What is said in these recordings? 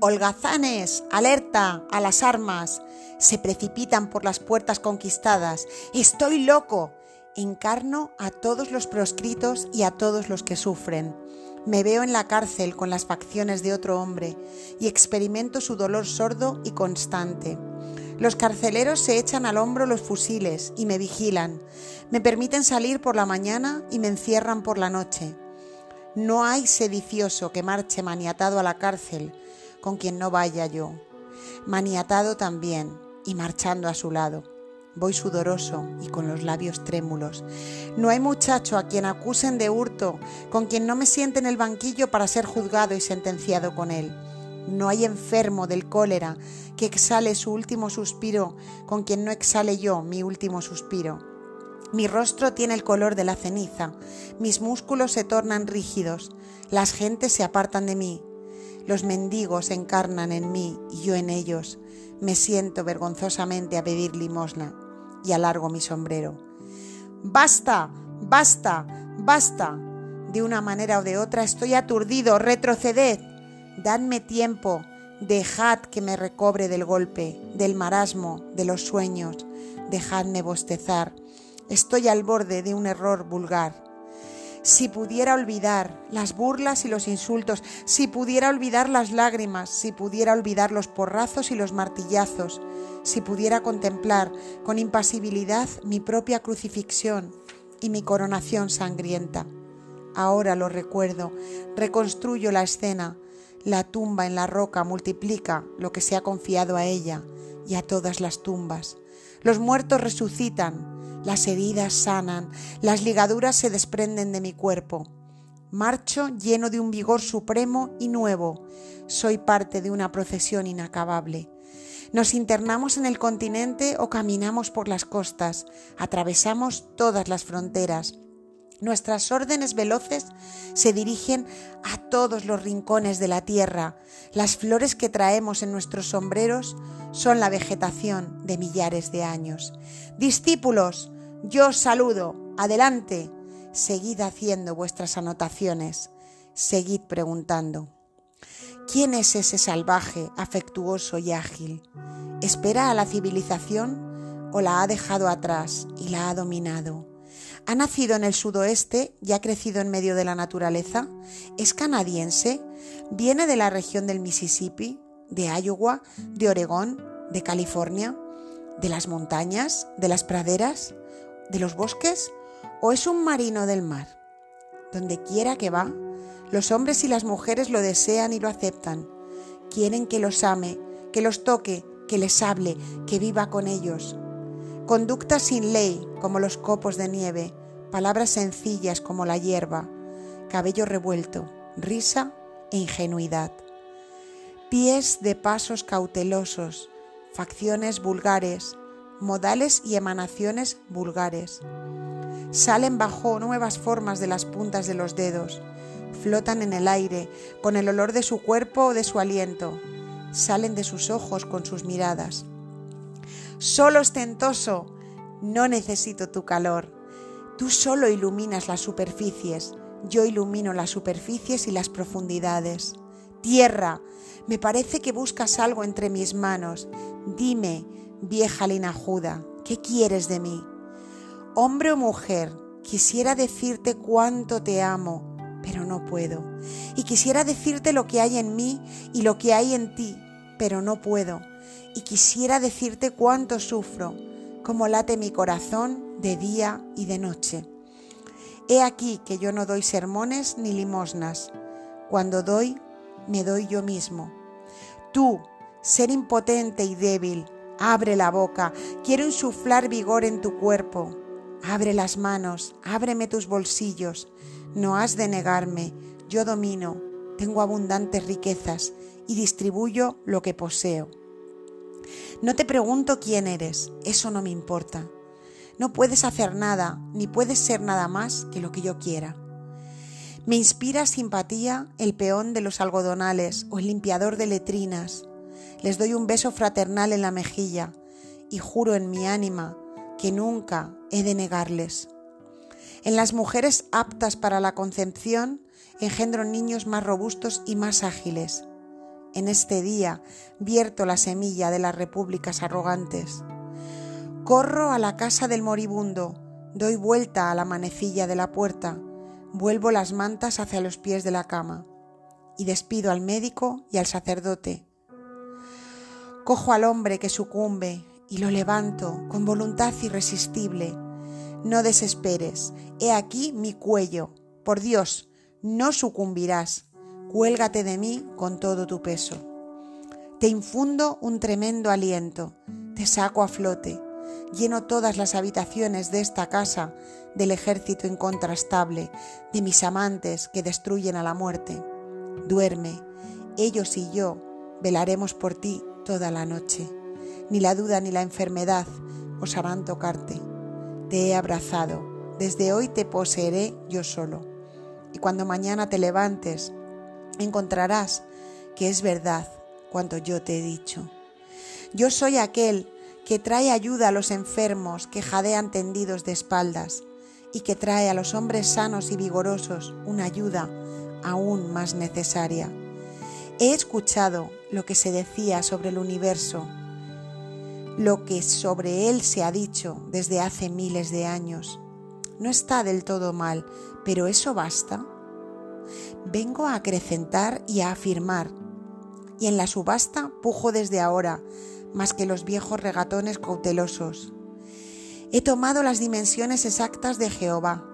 Holgazanes, alerta, a las armas. Se precipitan por las puertas conquistadas. Estoy loco. Encarno a todos los proscritos y a todos los que sufren. Me veo en la cárcel con las facciones de otro hombre y experimento su dolor sordo y constante. Los carceleros se echan al hombro los fusiles y me vigilan. Me permiten salir por la mañana y me encierran por la noche. No hay sedicioso que marche maniatado a la cárcel con quien no vaya yo. Maniatado también y marchando a su lado. Voy sudoroso y con los labios trémulos. No hay muchacho a quien acusen de hurto, con quien no me siente en el banquillo para ser juzgado y sentenciado con él. No hay enfermo del cólera que exhale su último suspiro, con quien no exhale yo mi último suspiro. Mi rostro tiene el color de la ceniza, mis músculos se tornan rígidos, las gentes se apartan de mí, los mendigos encarnan en mí y yo en ellos. Me siento vergonzosamente a pedir limosna y alargo mi sombrero. Basta, basta, basta. De una manera o de otra estoy aturdido, retroceded. Dadme tiempo, dejad que me recobre del golpe, del marasmo, de los sueños. Dejadme bostezar. Estoy al borde de un error vulgar. Si pudiera olvidar las burlas y los insultos, si pudiera olvidar las lágrimas, si pudiera olvidar los porrazos y los martillazos, si pudiera contemplar con impasibilidad mi propia crucifixión y mi coronación sangrienta. Ahora lo recuerdo, reconstruyo la escena, la tumba en la roca multiplica lo que se ha confiado a ella y a todas las tumbas. Los muertos resucitan, las heridas sanan, las ligaduras se desprenden de mi cuerpo. Marcho lleno de un vigor supremo y nuevo. Soy parte de una procesión inacabable. Nos internamos en el continente o caminamos por las costas, atravesamos todas las fronteras. Nuestras órdenes veloces se dirigen a todos los rincones de la tierra. Las flores que traemos en nuestros sombreros son la vegetación de millares de años. Discípulos, yo os saludo. Adelante. Seguid haciendo vuestras anotaciones. Seguid preguntando. ¿Quién es ese salvaje, afectuoso y ágil? ¿Espera a la civilización o la ha dejado atrás y la ha dominado? ¿Ha nacido en el sudoeste y ha crecido en medio de la naturaleza? ¿Es canadiense? ¿Viene de la región del Mississippi, de Iowa, de Oregón, de California, de las montañas, de las praderas, de los bosques? ¿O es un marino del mar? Donde quiera que va, los hombres y las mujeres lo desean y lo aceptan. Quieren que los ame, que los toque, que les hable, que viva con ellos. Conducta sin ley como los copos de nieve, palabras sencillas como la hierba, cabello revuelto, risa e ingenuidad. Pies de pasos cautelosos, facciones vulgares, modales y emanaciones vulgares. Salen bajo nuevas formas de las puntas de los dedos, flotan en el aire con el olor de su cuerpo o de su aliento, salen de sus ojos con sus miradas. Solo ostentoso, no necesito tu calor. Tú solo iluminas las superficies, yo ilumino las superficies y las profundidades. Tierra, me parece que buscas algo entre mis manos. Dime, vieja linajuda, ¿qué quieres de mí? Hombre o mujer, quisiera decirte cuánto te amo, pero no puedo. Y quisiera decirte lo que hay en mí y lo que hay en ti, pero no puedo. Y quisiera decirte cuánto sufro, cómo late mi corazón de día y de noche. He aquí que yo no doy sermones ni limosnas. Cuando doy, me doy yo mismo. Tú, ser impotente y débil, abre la boca, quiero insuflar vigor en tu cuerpo. Abre las manos, ábreme tus bolsillos, no has de negarme, yo domino, tengo abundantes riquezas y distribuyo lo que poseo. No te pregunto quién eres, eso no me importa. No puedes hacer nada, ni puedes ser nada más que lo que yo quiera. Me inspira simpatía el peón de los algodonales o el limpiador de letrinas. Les doy un beso fraternal en la mejilla y juro en mi ánima que nunca he de negarles. En las mujeres aptas para la concepción engendro niños más robustos y más ágiles. en este día vierto la semilla de las repúblicas arrogantes. Corro a la casa del moribundo, doy vuelta a la manecilla de la puerta, vuelvo las mantas hacia los pies de la cama y despido al médico y al sacerdote. Cojo al hombre que sucumbe y lo levanto con voluntad irresistible. No desesperes, he aquí mi cuello. Por Dios, no sucumbirás. Cuélgate de mí con todo tu peso. Te infundo un tremendo aliento, te saco a flote, lleno todas las habitaciones de esta casa del ejército incontrastable, de mis amantes que destruyen a la muerte. Duerme, ellos y yo velaremos por ti toda la noche. Ni la duda ni la enfermedad os harán tocarte. Te he abrazado, desde hoy te poseeré yo solo. Y cuando mañana te levantes, encontrarás que es verdad cuanto yo te he dicho. Yo soy aquel que trae ayuda a los enfermos que jadean tendidos de espaldas y que trae a los hombres sanos y vigorosos una ayuda aún más necesaria. He escuchado lo que se decía sobre el universo, lo que sobre él se ha dicho desde hace miles de años. No está del todo mal, pero ¿eso basta? Vengo a acrecentar y a afirmar, y en la subasta pujo desde ahora, más que los viejos regatones cautelosos. He tomado las dimensiones exactas de Jehová,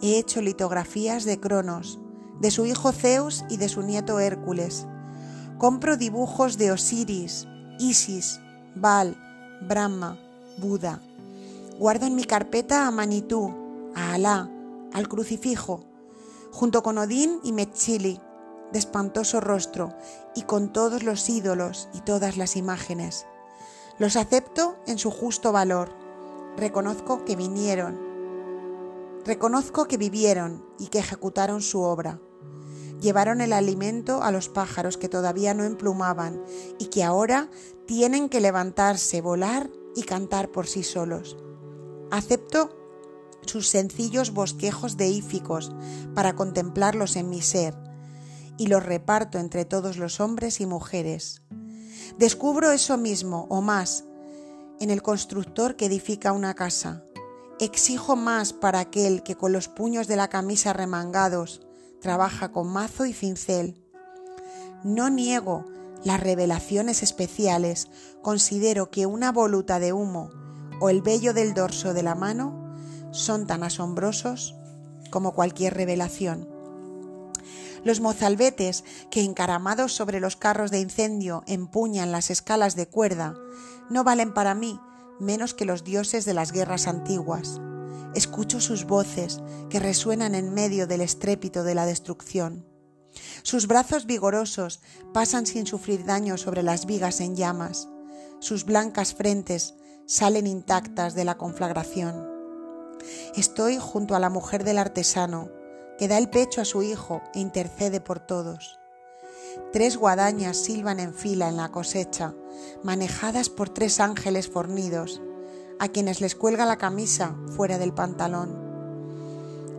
he hecho litografías de Cronos, de su hijo Zeus y de su nieto Hércules. Compro dibujos de Osiris, Isis, Baal, Brahma, Buda. Guardo en mi carpeta a Manitú, a Alá, al crucifijo, junto con Odín y Metzili, de espantoso rostro, y con todos los ídolos y todas las imágenes. Los acepto en su justo valor. Reconozco que vinieron. Reconozco que vivieron y que ejecutaron su obra llevaron el alimento a los pájaros que todavía no emplumaban y que ahora tienen que levantarse, volar y cantar por sí solos. Acepto sus sencillos bosquejos deíficos para contemplarlos en mi ser y los reparto entre todos los hombres y mujeres. Descubro eso mismo o más en el constructor que edifica una casa. Exijo más para aquel que con los puños de la camisa remangados trabaja con mazo y cincel. No niego las revelaciones especiales, considero que una voluta de humo o el vello del dorso de la mano son tan asombrosos como cualquier revelación. Los mozalbetes que encaramados sobre los carros de incendio empuñan las escalas de cuerda no valen para mí menos que los dioses de las guerras antiguas. Escucho sus voces que resuenan en medio del estrépito de la destrucción. Sus brazos vigorosos pasan sin sufrir daño sobre las vigas en llamas. Sus blancas frentes salen intactas de la conflagración. Estoy junto a la mujer del artesano, que da el pecho a su hijo e intercede por todos. Tres guadañas silban en fila en la cosecha, manejadas por tres ángeles fornidos, a quienes les cuelga la camisa fuera del pantalón.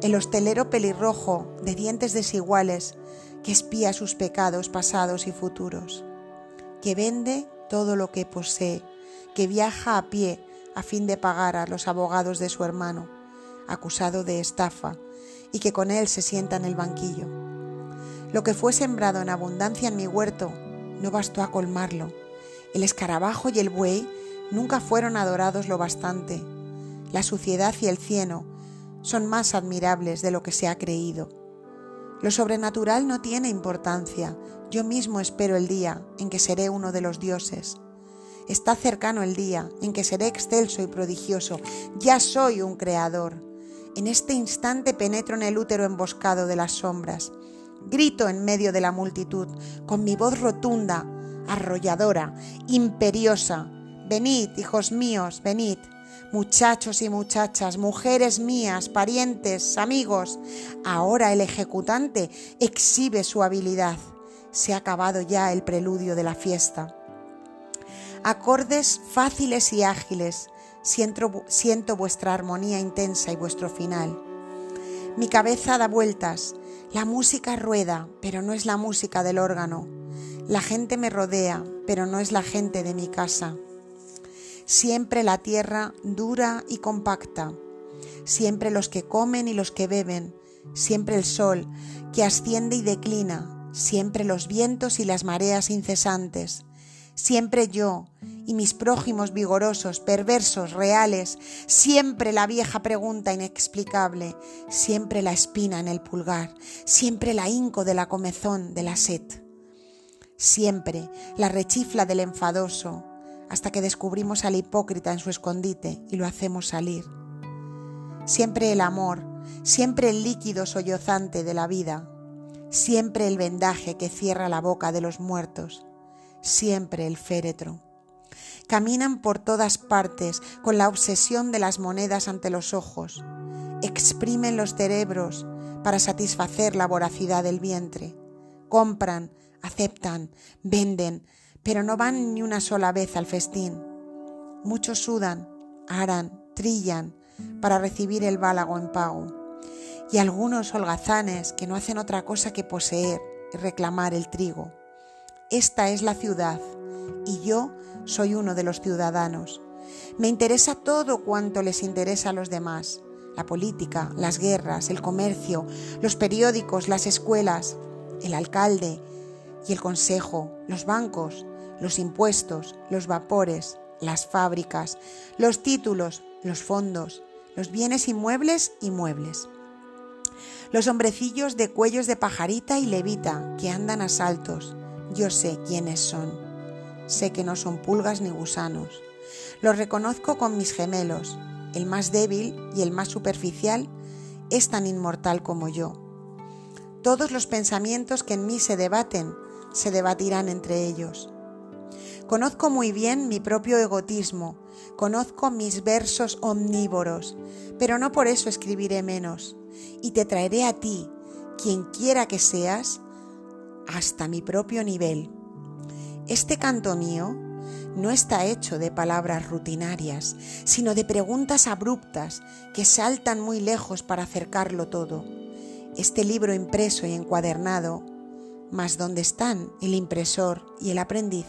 El hostelero pelirrojo, de dientes desiguales, que espía sus pecados pasados y futuros, que vende todo lo que posee, que viaja a pie a fin de pagar a los abogados de su hermano, acusado de estafa, y que con él se sienta en el banquillo. Lo que fue sembrado en abundancia en mi huerto no bastó a colmarlo. El escarabajo y el buey nunca fueron adorados lo bastante. La suciedad y el cieno son más admirables de lo que se ha creído. Lo sobrenatural no tiene importancia. Yo mismo espero el día en que seré uno de los dioses. Está cercano el día en que seré excelso y prodigioso. Ya soy un creador. En este instante penetro en el útero emboscado de las sombras. Grito en medio de la multitud, con mi voz rotunda, arrolladora, imperiosa, Venid, hijos míos, venid, muchachos y muchachas, mujeres mías, parientes, amigos. Ahora el ejecutante exhibe su habilidad. Se ha acabado ya el preludio de la fiesta. Acordes fáciles y ágiles, siento, siento vuestra armonía intensa y vuestro final. Mi cabeza da vueltas, la música rueda, pero no es la música del órgano. La gente me rodea, pero no es la gente de mi casa. Siempre la tierra dura y compacta, siempre los que comen y los que beben, siempre el sol que asciende y declina, siempre los vientos y las mareas incesantes, siempre yo y mis prójimos vigorosos, perversos, reales, siempre la vieja pregunta inexplicable, siempre la espina en el pulgar, siempre la hinco de la comezón, de la sed, siempre la rechifla del enfadoso, hasta que descubrimos al hipócrita en su escondite y lo hacemos salir. Siempre el amor, siempre el líquido sollozante de la vida, siempre el vendaje que cierra la boca de los muertos, siempre el féretro. Caminan por todas partes con la obsesión de las monedas ante los ojos, exprimen los cerebros para satisfacer la voracidad del vientre, compran, aceptan, venden, pero no van ni una sola vez al festín. Muchos sudan, aran, trillan para recibir el bálago en pago y algunos holgazanes que no hacen otra cosa que poseer y reclamar el trigo. Esta es la ciudad y yo soy uno de los ciudadanos. Me interesa todo cuanto les interesa a los demás, la política, las guerras, el comercio, los periódicos, las escuelas, el alcalde y el consejo, los bancos, los impuestos, los vapores, las fábricas, los títulos, los fondos, los bienes inmuebles y muebles los hombrecillos de cuellos de pajarita y levita que andan a saltos. Yo sé quiénes son. Sé que no son pulgas ni gusanos. Los reconozco con mis gemelos. El más débil y el más superficial es tan inmortal como yo. Todos los pensamientos que en mí se debaten se debatirán entre ellos. Conozco muy bien mi propio egotismo, conozco mis versos omnívoros, pero no por eso escribiré menos y te traeré a ti, quien quiera que seas, hasta mi propio nivel. Este canto mío no está hecho de palabras rutinarias, sino de preguntas abruptas que saltan muy lejos para acercarlo todo. Este libro impreso y encuadernado, más dónde están el impresor y el aprendiz.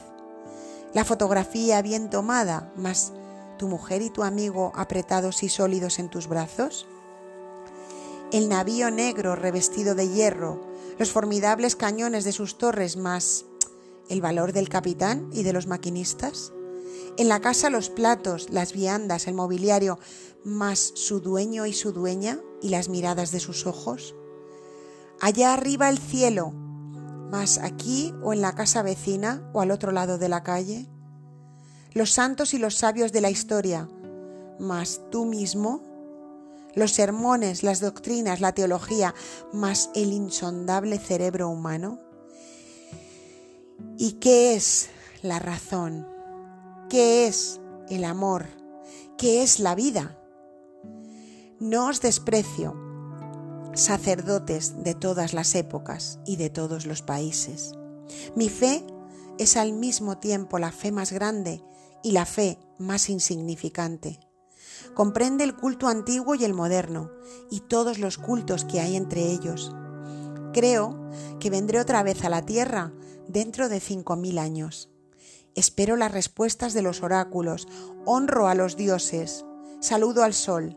La fotografía bien tomada, más tu mujer y tu amigo apretados y sólidos en tus brazos el navío negro revestido de hierro, los formidables cañones de sus torres más el valor del capitán y de los maquinistas. En la casa los platos, las viandas, el mobiliario, más su dueño y su dueña y las miradas de sus ojos. Allá arriba el cielo, más aquí o en la casa vecina o al otro lado de la calle. Los santos y los sabios de la historia, más tú mismo los sermones, las doctrinas, la teología, más el insondable cerebro humano? ¿Y qué es la razón? ¿Qué es el amor? ¿Qué es la vida? No os desprecio, sacerdotes de todas las épocas y de todos los países. Mi fe es al mismo tiempo la fe más grande y la fe más insignificante comprende el culto antiguo y el moderno, y todos los cultos que hay entre ellos. Creo que vendré otra vez a la tierra dentro de cinco mil años. Espero las respuestas de los oráculos, honro a los dioses, saludo al sol.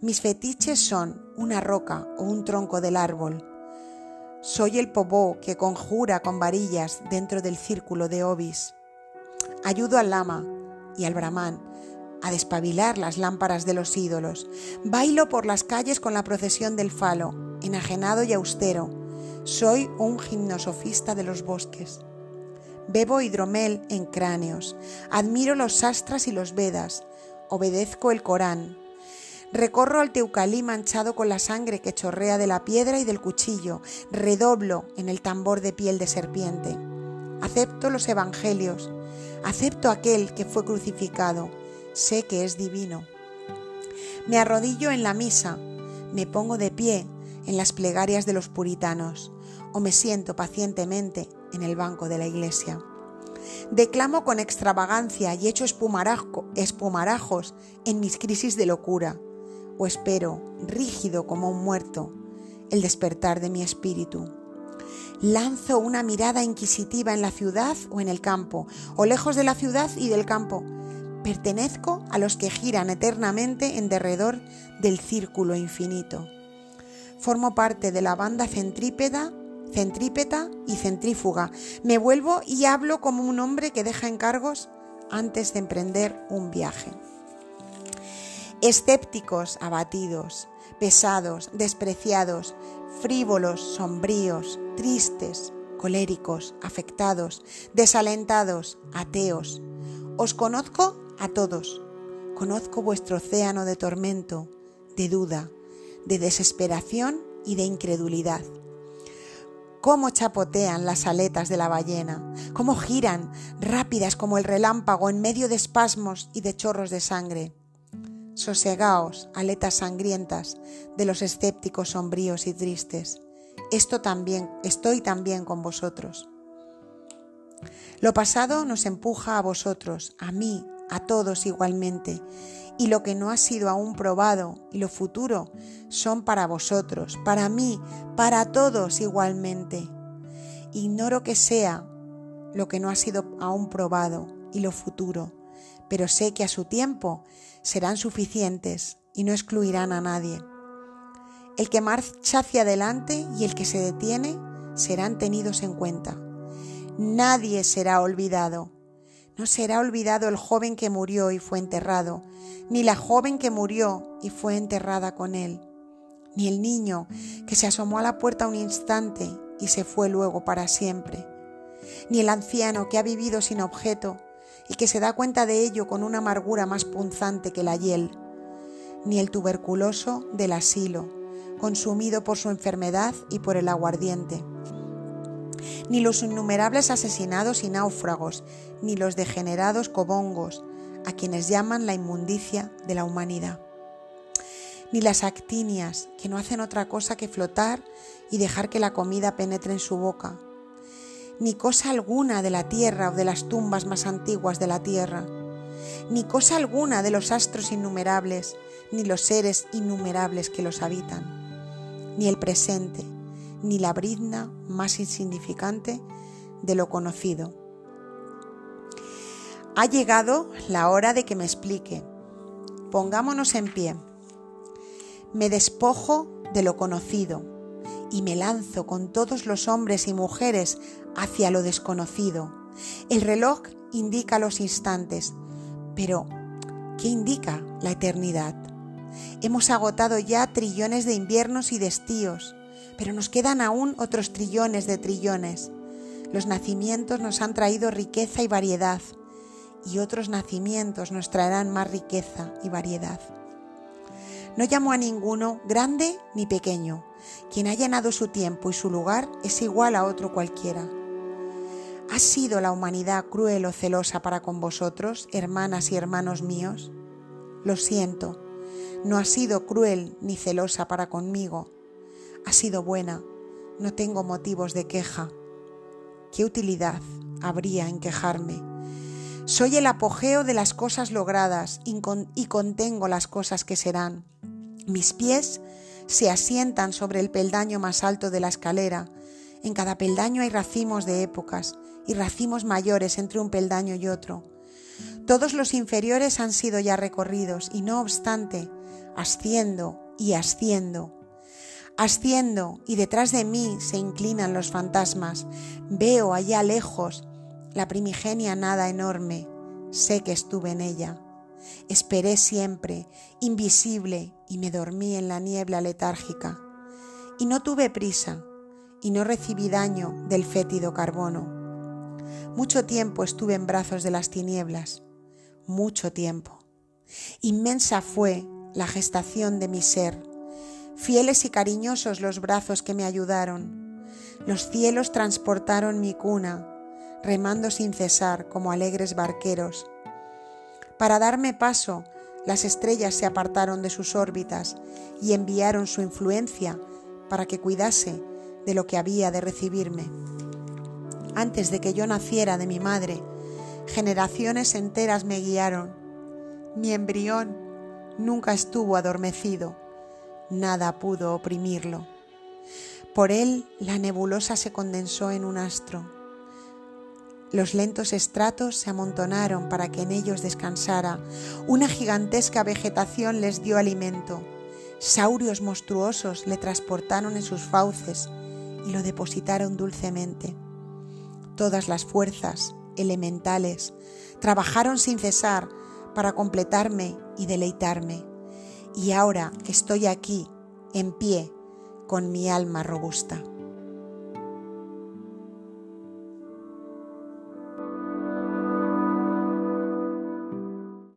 Mis fetiches son una roca o un tronco del árbol. Soy el pobó que conjura con varillas dentro del círculo de Obis. Ayudo al lama y al brahman a despabilar las lámparas de los ídolos. Bailo por las calles con la procesión del falo, enajenado y austero. Soy un gimnosofista de los bosques. Bebo hidromel en cráneos. Admiro los sastras y los vedas. Obedezco el Corán. Recorro al teucalí manchado con la sangre que chorrea de la piedra y del cuchillo. Redoblo en el tambor de piel de serpiente. Acepto los evangelios. Acepto aquel que fue crucificado sé que es divino. Me arrodillo en la misa, me pongo de pie en las plegarias de los puritanos o me siento pacientemente en el banco de la iglesia. Declamo con extravagancia y echo espumarajos en mis crisis de locura o espero, rígido como un muerto, el despertar de mi espíritu. Lanzo una mirada inquisitiva en la ciudad o en el campo, o lejos de la ciudad y del campo. Pertenezco a los que giran eternamente en derredor del círculo infinito. Formo parte de la banda centrípeda, centrípeta y centrífuga. Me vuelvo y hablo como un hombre que deja encargos antes de emprender un viaje. Escépticos, abatidos, pesados, despreciados, frívolos, sombríos, tristes, coléricos, afectados, desalentados, ateos. Os conozco a todos. Conozco vuestro océano de tormento, de duda, de desesperación y de incredulidad. Cómo chapotean las aletas de la ballena, cómo giran, rápidas como el relámpago en medio de espasmos y de chorros de sangre. Sosegaos, aletas sangrientas de los escépticos sombríos y tristes. Esto también, estoy también con vosotros. Lo pasado nos empuja a vosotros, a mí, a todos igualmente, y lo que no ha sido aún probado y lo futuro son para vosotros, para mí, para todos igualmente. Ignoro que sea lo que no ha sido aún probado y lo futuro, pero sé que a su tiempo serán suficientes y no excluirán a nadie. El que marcha hacia adelante y el que se detiene serán tenidos en cuenta. Nadie será olvidado no será olvidado el joven que murió y fue enterrado, ni la joven que murió y fue enterrada con él, ni el niño que se asomó a la puerta un instante y se fue luego para siempre, ni el anciano que ha vivido sin objeto y que se da cuenta de ello con una amargura más punzante que la hiel, ni el tuberculoso del asilo, consumido por su enfermedad y por el aguardiente ni los innumerables asesinados y náufragos, ni los degenerados cobongos, a quienes llaman la inmundicia de la humanidad, ni las actinias, que no hacen otra cosa que flotar y dejar que la comida penetre en su boca, ni cosa alguna de la tierra o de las tumbas más antiguas de la tierra, ni cosa alguna de los astros innumerables, ni los seres innumerables que los habitan, ni el presente, ni la brizna más insignificante de lo conocido. Ha llegado la hora de que me explique. Pongámonos en pie. Me despojo de lo conocido y me lanzo con todos los hombres y mujeres hacia lo desconocido. El reloj indica los instantes, pero ¿qué indica la eternidad? Hemos agotado ya trillones de inviernos y de estíos pero nos quedan aún otros trillones de trillones. Los nacimientos nos han traído riqueza y variedad, y otros nacimientos nos traerán más riqueza y variedad. No llamo a ninguno grande ni pequeño. Quien ha llenado su tiempo y su lugar es igual a otro cualquiera. ¿Ha sido la humanidad cruel o celosa para con vosotros, hermanas y hermanos míos? Lo siento, no ha sido cruel ni celosa para conmigo ha sido buena, no tengo motivos de queja. ¿Qué utilidad habría en quejarme? Soy el apogeo de las cosas logradas y contengo las cosas que serán. Mis pies se asientan sobre el peldaño más alto de la escalera. En cada peldaño hay racimos de épocas y racimos mayores entre un peldaño y otro. Todos los inferiores han sido ya recorridos y no obstante, asciendo y asciendo Asciendo y detrás de mí se inclinan los fantasmas. Veo allá lejos la primigenia nada enorme. Sé que estuve en ella. Esperé siempre, invisible, y me dormí en la niebla letárgica. Y no tuve prisa, y no recibí daño del fétido carbono. Mucho tiempo estuve en brazos de las tinieblas, mucho tiempo. Inmensa fue la gestación de mi ser fieles y cariñosos los brazos que me ayudaron. Los cielos transportaron mi cuna, remando sin cesar como alegres barqueros. Para darme paso, las estrellas se apartaron de sus órbitas y enviaron su influencia para que cuidase de lo que había de recibirme. Antes de que yo naciera de mi madre, generaciones enteras me guiaron. Mi embrión nunca estuvo adormecido nada pudo oprimirlo. Por él la nebulosa se condensó en un astro. Los lentos estratos se amontonaron para que en ellos descansara. Una gigantesca vegetación les dio alimento. Saurios monstruosos le transportaron en sus fauces y lo depositaron dulcemente. Todas las fuerzas elementales trabajaron sin cesar para completarme y deleitarme. Y ahora estoy aquí, en pie, con mi alma robusta.